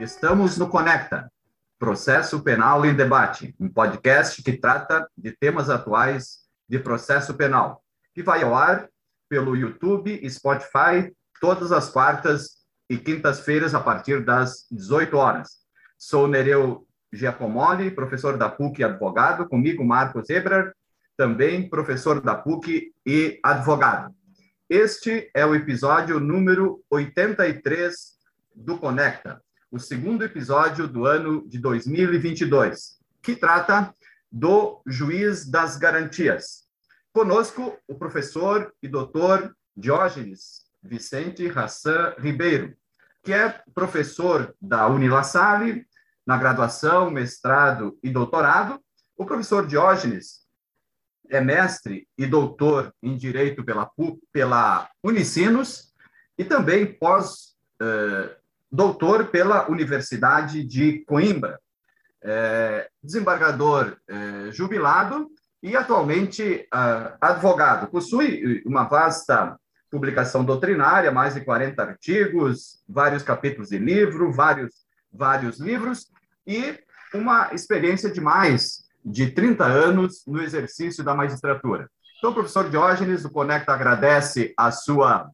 Estamos no Conecta, Processo Penal em Debate, um podcast que trata de temas atuais de processo penal, que vai ao ar pelo YouTube e Spotify todas as quartas e quintas-feiras a partir das 18 horas. Sou Nereu Giacomoli, professor da PUC e advogado, comigo Marcos Ebrar, também professor da PUC e advogado. Este é o episódio número 83 do Conecta, o segundo episódio do ano de 2022, que trata do juiz das garantias. Conosco, o professor e doutor Diógenes Vicente Hassan Ribeiro, que é professor da Unilassalle, na graduação, mestrado e doutorado. O professor Diógenes é mestre e doutor em Direito pela, pela Unicinos e também pós eh, doutor pela Universidade de Coimbra, é, desembargador é, jubilado e atualmente ah, advogado. Possui uma vasta publicação doutrinária, mais de 40 artigos, vários capítulos de livro, vários, vários livros e uma experiência de mais de 30 anos no exercício da magistratura. Então, professor Diógenes, o Conecta agradece a sua,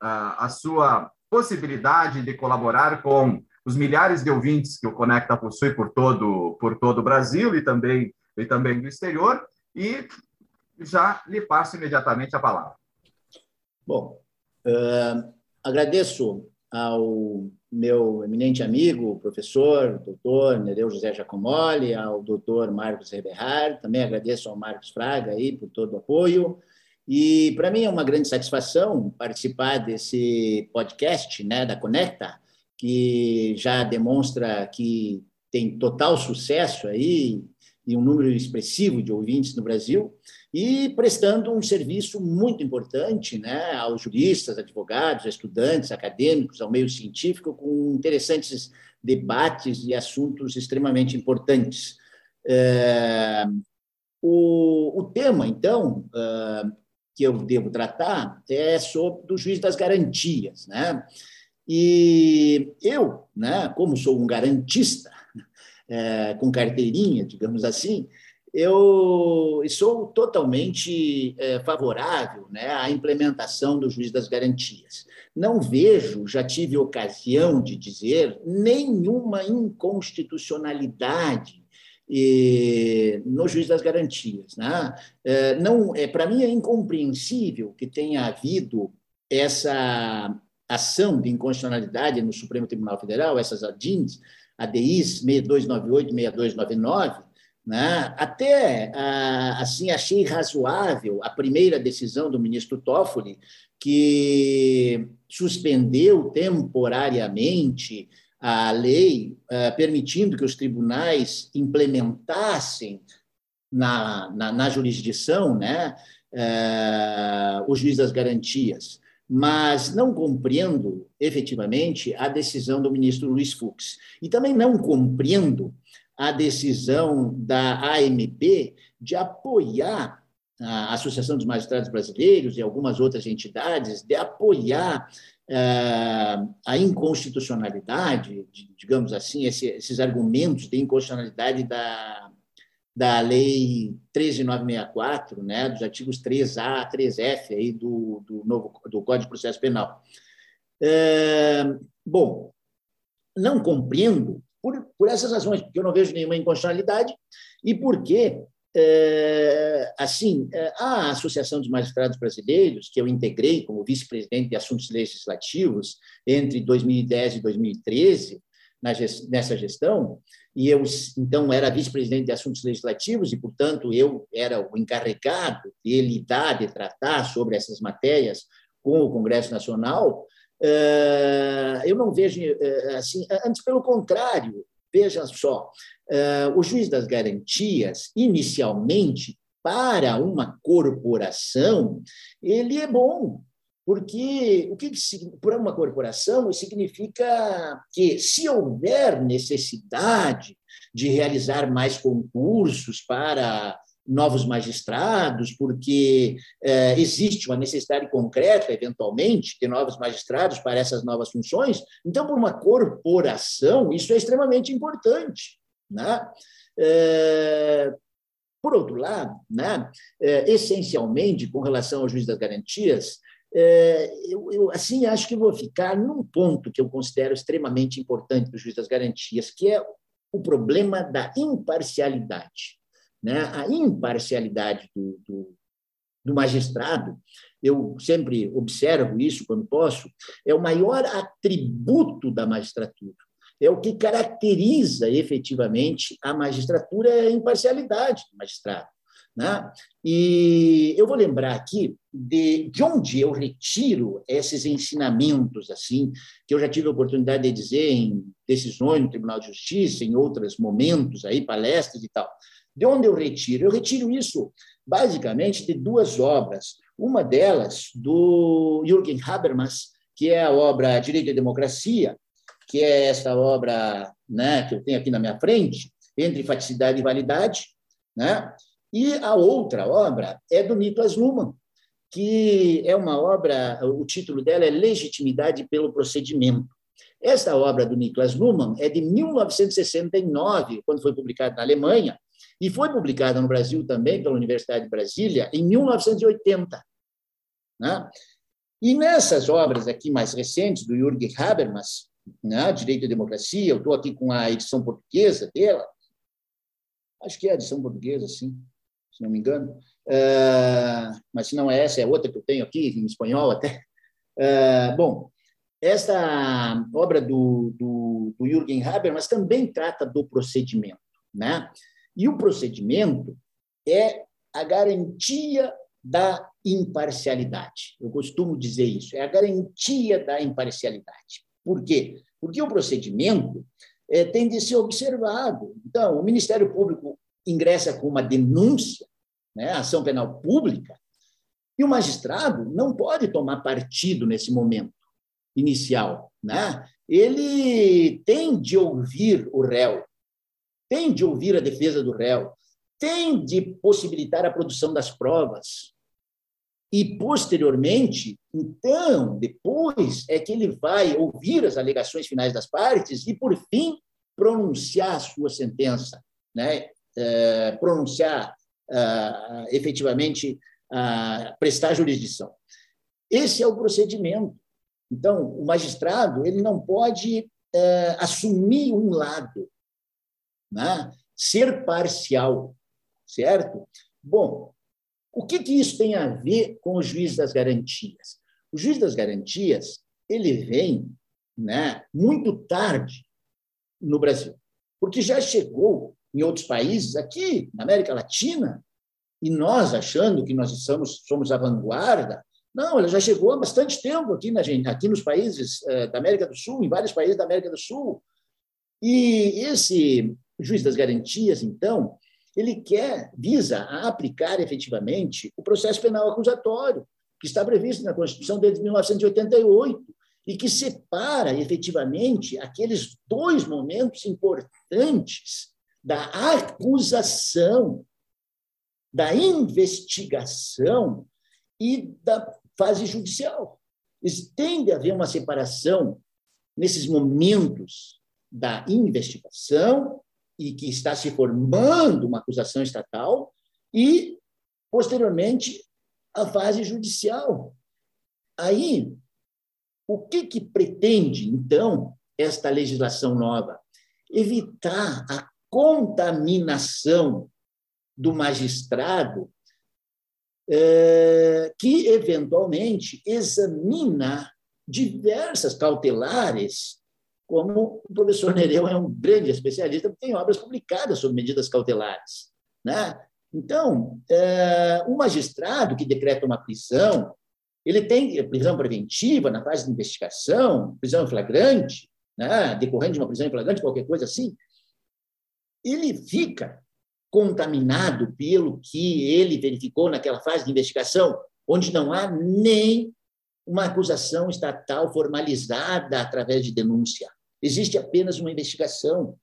a, a sua possibilidade de colaborar com os milhares de ouvintes que o Conecta possui por todo, por todo o Brasil e também, e também do exterior, e já lhe passo imediatamente a palavra. Bom, uh, agradeço ao meu eminente amigo, professor, doutor Nereu José Giacomoli, ao doutor Marcos Reberhard, também agradeço ao Marcos Fraga aí por todo o apoio, e para mim é uma grande satisfação participar desse podcast né, da Conecta, que já demonstra que tem total sucesso aí e um número expressivo de ouvintes no Brasil, e prestando um serviço muito importante né, aos juristas, advogados, estudantes, acadêmicos, ao meio científico, com interessantes debates e assuntos extremamente importantes. É, o, o tema, então, uh, que eu devo tratar é sobre do juiz das garantias, né? E eu, né, como sou um garantista é, com carteirinha, digamos assim, eu sou totalmente é, favorável né, à implementação do juiz das garantias. Não vejo, já tive ocasião de dizer, nenhuma inconstitucionalidade e, no juiz das garantias. Né? É, não, é, Para mim é incompreensível que tenha havido essa ação de inconstitucionalidade no Supremo Tribunal Federal, essas ADINs, ADIs 6298 e 6299, né? Até assim achei razoável a primeira decisão do ministro Toffoli, que suspendeu temporariamente a lei uh, permitindo que os tribunais implementassem na, na, na jurisdição né, uh, o juiz das garantias, mas não compreendo efetivamente a decisão do ministro Luiz Fux. E também não compreendo a decisão da AMP de apoiar a Associação dos Magistrados Brasileiros e algumas outras entidades, de apoiar é, a inconstitucionalidade, digamos assim, esses argumentos de inconstitucionalidade da, da Lei 13964, né, dos artigos 3A a 3F aí do, do, novo, do Código de Processo Penal. É, bom, não compreendo por, por essas razões, porque eu não vejo nenhuma inconstitucionalidade e porque assim, é, a Associação dos Magistrados Brasileiros, que eu integrei como vice-presidente de assuntos legislativos entre 2010 e 2013, nessa gestão, e eu, então, era vice-presidente de assuntos legislativos e, portanto, eu era o encarregado de lidar, de tratar sobre essas matérias com o Congresso Nacional, é, eu não vejo assim, antes pelo contrário, veja só, uh, o juiz das garantias, inicialmente, para uma corporação, ele é bom, porque o que para uma corporação significa que se houver necessidade de realizar mais concursos para novos magistrados, porque é, existe uma necessidade concreta, eventualmente, de novos magistrados para essas novas funções. Então, por uma corporação, isso é extremamente importante. Né? É, por outro lado, né, é, essencialmente, com relação ao juiz das garantias, eu, eu, assim acho que vou ficar num ponto que eu considero extremamente importante para o juiz das garantias, que é o problema da imparcialidade. Né? A imparcialidade do, do, do magistrado, eu sempre observo isso quando posso, é o maior atributo da magistratura. É o que caracteriza efetivamente a magistratura, é a imparcialidade do magistrado. Né? E eu vou lembrar aqui de, de onde eu retiro esses ensinamentos, assim, que eu já tive a oportunidade de dizer em decisões no Tribunal de Justiça, em outros momentos, aí, palestras e tal. De onde eu retiro? Eu retiro isso basicamente de duas obras. Uma delas, do Jürgen Habermas, que é a obra Direito e Democracia, que é essa obra né, que eu tenho aqui na minha frente, Entre Faticidade e Validade, né? E a outra obra é do Niklas Luhmann, que é uma obra, o título dela é Legitimidade pelo Procedimento. Esta obra do Niklas Luhmann é de 1969, quando foi publicada na Alemanha, e foi publicada no Brasil também pela Universidade de Brasília em 1980. Né? E nessas obras aqui mais recentes, do Jürgen Habermas, né, Direito e Democracia, eu estou aqui com a edição portuguesa dela, acho que é a edição portuguesa, sim, se não me engano. Uh, mas se não é essa, é outra que eu tenho aqui, em espanhol até. Uh, bom, esta obra do, do, do Jürgen Habermas também trata do procedimento. Né? E o procedimento é a garantia da imparcialidade. Eu costumo dizer isso, é a garantia da imparcialidade. Por quê? Porque o procedimento é, tem de ser observado. Então, o Ministério Público ingressa com uma denúncia, né, ação penal pública, e o magistrado não pode tomar partido nesse momento inicial. Né? Ele tem de ouvir o réu, tem de ouvir a defesa do réu, tem de possibilitar a produção das provas. E, posteriormente, então, depois, é que ele vai ouvir as alegações finais das partes e, por fim, pronunciar a sua sentença. Né? É, pronunciar uh, efetivamente, prestar jurisdição. Esse é o procedimento. Então, o magistrado ele não pode uh, assumir um lado, né? ser parcial, certo? Bom, o que, que isso tem a ver com o juiz das garantias? O juiz das garantias ele vem né, muito tarde no Brasil, porque já chegou em outros países, aqui na América Latina, e nós achando que nós somos, a vanguarda. Não, ela já chegou há bastante tempo aqui, na, aqui nos países eh, da América do Sul, em vários países da América do Sul. E esse juiz das garantias, então, ele quer, visa a aplicar efetivamente o processo penal acusatório, que está previsto na Constituição desde 1988 e que separa efetivamente aqueles dois momentos importantes da acusação, da investigação e da fase judicial. Tem de haver uma separação nesses momentos da investigação e que está se formando uma acusação estatal e, posteriormente, a fase judicial. Aí, o que, que pretende, então, esta legislação nova? Evitar a contaminação do magistrado é, que, eventualmente, examina diversas cautelares, como o professor Nereu é um grande especialista, tem obras publicadas sobre medidas cautelares. Né? Então, é, o magistrado que decreta uma prisão, ele tem prisão preventiva na fase de investigação, prisão em flagrante, né? decorrente de uma prisão em flagrante, qualquer coisa assim, ele fica contaminado pelo que ele verificou naquela fase de investigação, onde não há nem uma acusação estatal formalizada através de denúncia. Existe apenas uma investigação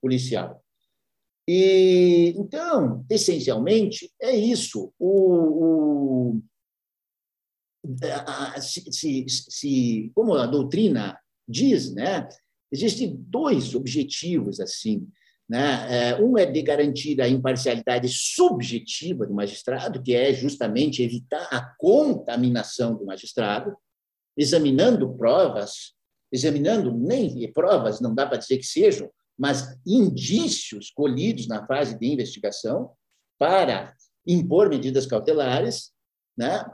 policial. E então, essencialmente, é isso. O, o se, se, se, como a doutrina diz, né, existem dois objetivos assim. Né? É, é de garantir a imparcialidade subjetiva do magistrado, que é justamente evitar a contaminação do magistrado, examinando provas, examinando nem provas, não dá para dizer que sejam, mas indícios colhidos na fase de investigação para impor medidas cautelares, né?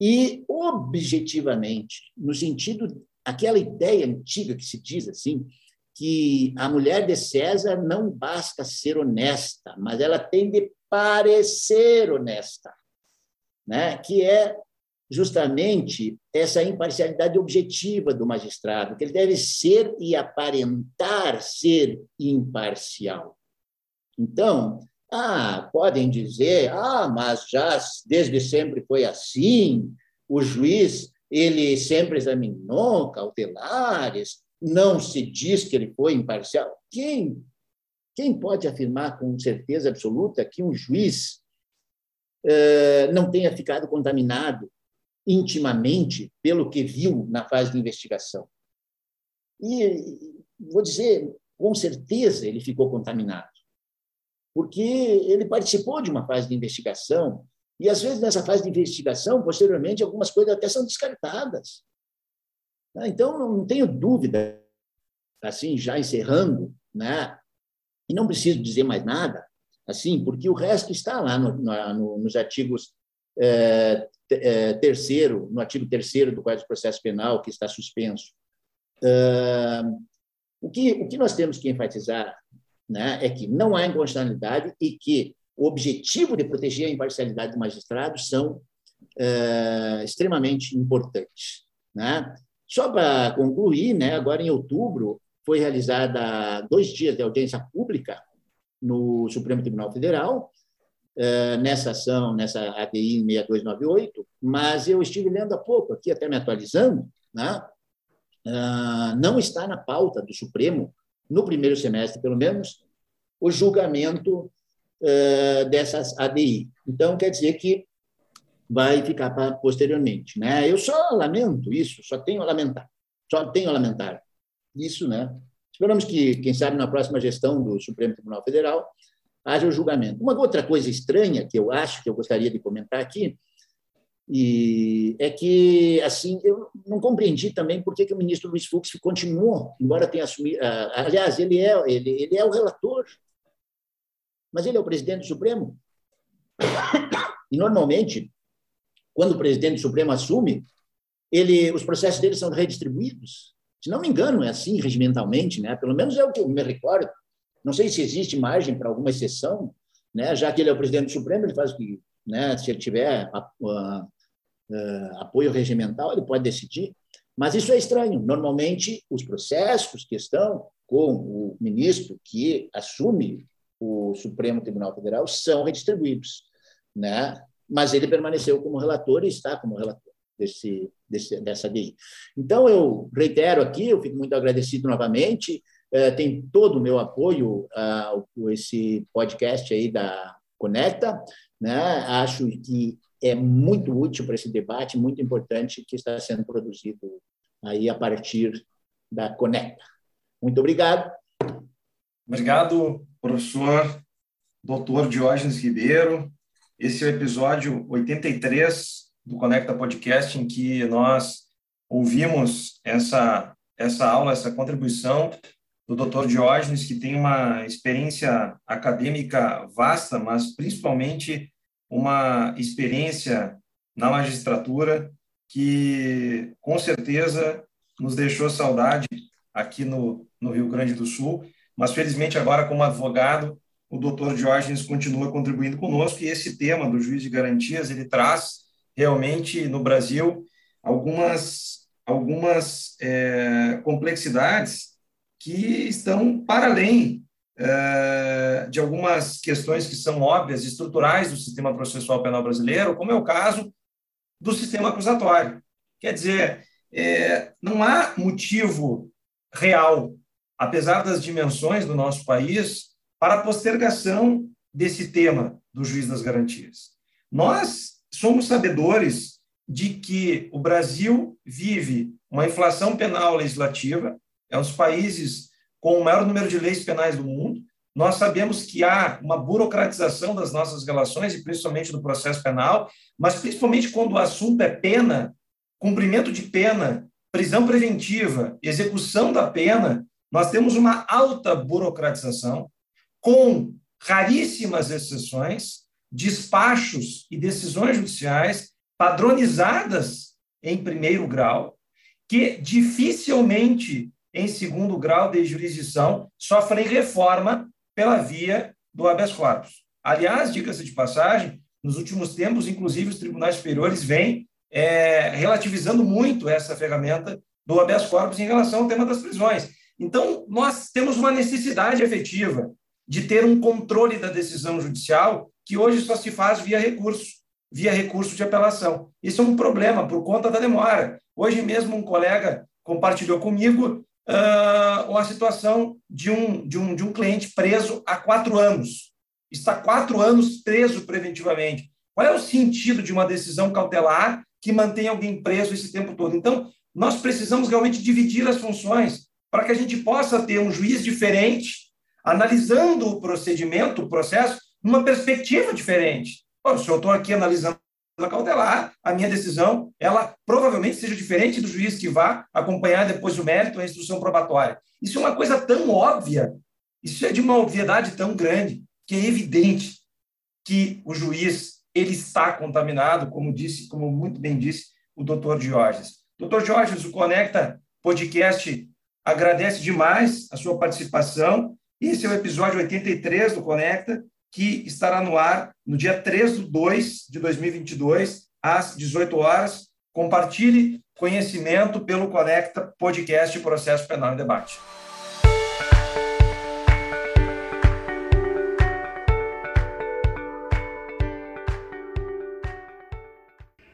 E objetivamente, no sentido aquela ideia antiga que se diz assim, que a mulher de César não basta ser honesta, mas ela tem de parecer honesta, né? Que é justamente essa imparcialidade objetiva do magistrado, que ele deve ser e aparentar ser imparcial. Então, ah, podem dizer, ah, mas já desde sempre foi assim, o juiz ele sempre examinou cautelares, não se diz que ele foi imparcial. Quem, quem pode afirmar com certeza absoluta que um juiz eh, não tenha ficado contaminado intimamente pelo que viu na fase de investigação? E vou dizer, com certeza ele ficou contaminado, porque ele participou de uma fase de investigação e, às vezes, nessa fase de investigação, posteriormente, algumas coisas até são descartadas. Né? Então, não tenho dúvida, assim, já encerrando, né? e não preciso dizer mais nada, assim, porque o resto está lá no, no, nos artigos é, é, terceiro, no artigo terceiro do Código de Processo Penal, que está suspenso. É, o, que, o que nós temos que enfatizar né, é que não há inconstitucionalidade e que o objetivo de proteger a imparcialidade do magistrado são é, extremamente importantes. Né? Só para concluir, né, agora em outubro foi realizada dois dias de audiência pública no Supremo Tribunal Federal, é, nessa ação, nessa ADI 6298, mas eu estive lendo há pouco, aqui até me atualizando, né? É, não está na pauta do Supremo, no primeiro semestre, pelo menos, o julgamento uh, dessas ADI. Então, quer dizer que vai ficar para posteriormente. Né? Eu só lamento isso, só tenho a lamentar, só tenho a lamentar isso. Né? Esperamos que, quem sabe, na próxima gestão do Supremo Tribunal Federal haja o julgamento. Uma outra coisa estranha que eu acho que eu gostaria de comentar aqui e é que assim eu não compreendi também por que, que o ministro Luiz Fux continuou, embora tenha assumido. Aliás, ele é ele, ele é o relator mas ele é o presidente do Supremo. E, normalmente, quando o presidente do Supremo assume, ele, os processos dele são redistribuídos. Se não me engano, é assim regimentalmente, né? pelo menos é o que eu me recordo. Não sei se existe margem para alguma exceção, né? já que ele é o presidente do Supremo, ele faz o que, né? se ele tiver a, a, a, apoio regimental, ele pode decidir. Mas isso é estranho. Normalmente, os processos que estão com o ministro que assume o Supremo Tribunal Federal são redistribuídos, né? Mas ele permaneceu como relator e está como relator desse, desse dessa DI. Então eu reitero aqui, eu fico muito agradecido novamente. É, tem todo o meu apoio a esse podcast aí da Conecta, né? Acho que é muito útil para esse debate, muito importante que está sendo produzido aí a partir da Conecta. Muito obrigado. Obrigado, professor doutor Diógenes Ribeiro. Esse é o episódio 83 do Conecta Podcast, em que nós ouvimos essa, essa aula, essa contribuição do doutor Diógenes, que tem uma experiência acadêmica vasta, mas principalmente uma experiência na magistratura que, com certeza, nos deixou saudade aqui no, no Rio Grande do Sul mas felizmente agora como advogado, o doutor Diógenes continua contribuindo conosco e esse tema do juiz de garantias, ele traz realmente no Brasil algumas, algumas é, complexidades que estão para além é, de algumas questões que são óbvias, estruturais do sistema processual penal brasileiro, como é o caso do sistema acusatório. Quer dizer, é, não há motivo real apesar das dimensões do nosso país, para a postergação desse tema do juiz das garantias. Nós somos sabedores de que o Brasil vive uma inflação penal legislativa, é um dos países com o maior número de leis penais do mundo. Nós sabemos que há uma burocratização das nossas relações, e principalmente do processo penal, mas principalmente quando o assunto é pena, cumprimento de pena, prisão preventiva, execução da pena, nós temos uma alta burocratização, com raríssimas exceções, despachos e decisões judiciais padronizadas em primeiro grau, que dificilmente em segundo grau de jurisdição sofrem reforma pela via do habeas corpus. Aliás, diga-se de passagem, nos últimos tempos, inclusive, os tribunais superiores vêm é, relativizando muito essa ferramenta do habeas corpus em relação ao tema das prisões. Então, nós temos uma necessidade efetiva de ter um controle da decisão judicial que hoje só se faz via recurso, via recurso de apelação. Isso é um problema por conta da demora. Hoje mesmo um colega compartilhou comigo uh, uma situação de um, de, um, de um cliente preso há quatro anos. Está quatro anos preso preventivamente. Qual é o sentido de uma decisão cautelar que mantém alguém preso esse tempo todo? Então, nós precisamos realmente dividir as funções para que a gente possa ter um juiz diferente, analisando o procedimento, o processo, numa perspectiva diferente. Pô, se eu estou aqui analisando a cautelar, a minha decisão, ela provavelmente seja diferente do juiz que vá acompanhar depois o mérito, a instrução probatória. Isso é uma coisa tão óbvia, isso é de uma obviedade tão grande, que é evidente que o juiz ele está contaminado, como disse, como muito bem disse o doutor Diógenes. Doutor Diógenes, o Conecta Podcast agradece demais a sua participação. Esse é o episódio 83 do Conecta, que estará no ar no dia 3 de 2 de 2022, às 18 horas. Compartilhe conhecimento pelo Conecta Podcast Processo Penal em Debate.